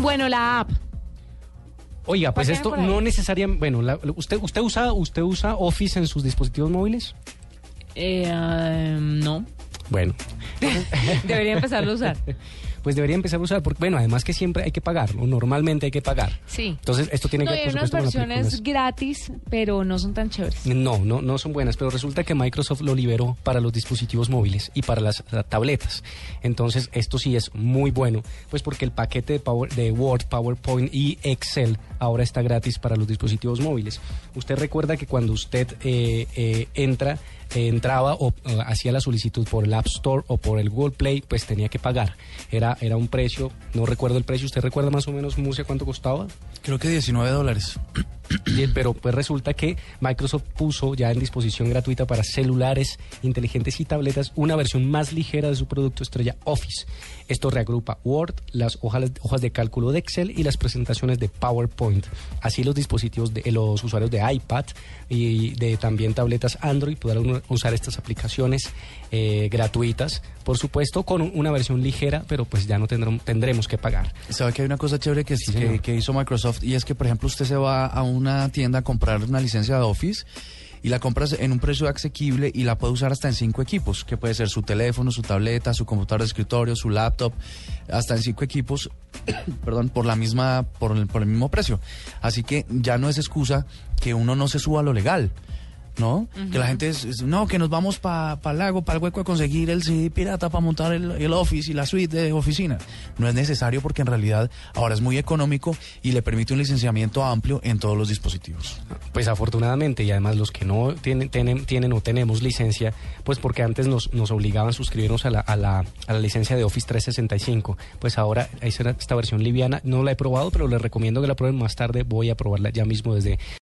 Bueno, la app. Oiga, pues esto no necesariamente, bueno, la- usted usted usa usted usa Office en sus dispositivos móviles? Eh, ah, no. Bueno, Debería empezarlo a usar. pues debería empezar a usar porque bueno, además que siempre hay que pagar, o normalmente hay que pagar. Sí. Entonces, esto tiene No, que ver unas versiones gratis, pero no son tan chéveres. No, no, no son buenas, pero resulta que Microsoft lo liberó para los dispositivos móviles y para las tabletas. Entonces, esto sí es muy bueno, pues porque el paquete de, Power- de Word, PowerPoint y Excel ahora está gratis para los dispositivos móviles. Usted recuerda que cuando usted eh, eh, entra, entraba o eh, hacía la solicitud por el App Store o por el Google Play, pues tenía que pagar. Era, era un precio, no recuerdo el precio, ¿usted recuerda más o menos, Murcia, cuánto costaba? Creo que 19 dólares. Bien, pero pues resulta que Microsoft puso ya en disposición gratuita para celulares inteligentes y tabletas una versión más ligera de su producto estrella Office. Esto reagrupa Word, las hojas, hojas de cálculo de Excel y las presentaciones de PowerPoint. Así los dispositivos de los usuarios de iPad y de también tabletas Android podrán usar estas aplicaciones eh, gratuitas, por supuesto con un- una versión ligera, pero pues ya no tendremos, tendremos que pagar. ¿Sabe que hay una cosa chévere que, Sí, que, hizo Microsoft? Y es que, por ejemplo, usted se va a una tienda a comprar una licencia de Office y la compras en un precio asequible y la puede usar hasta en cinco equipos, que puede ser su teléfono, su tableta, su computador de escritorio, su laptop, hasta en cinco equipos, perdón, por la misma, por el, por el mismo precio. Así que ya no es excusa que uno no se suba a lo legal. ¿No? Que la gente es, es, no, que nos vamos para el lago, para el hueco a conseguir el CD pirata para montar el, el office y la suite de oficina. No es necesario porque en realidad ahora es muy económico y le permite un licenciamiento amplio en todos los dispositivos. Pues afortunadamente, y además los que no tienen, tienen, tienen o tenemos licencia, pues porque antes nos, nos obligaban a suscribirnos a la, a, la, a la licencia de Office 365, pues ahora esta esta versión liviana no la he probado, pero les recomiendo que la prueben más tarde, voy a probarla ya mismo desde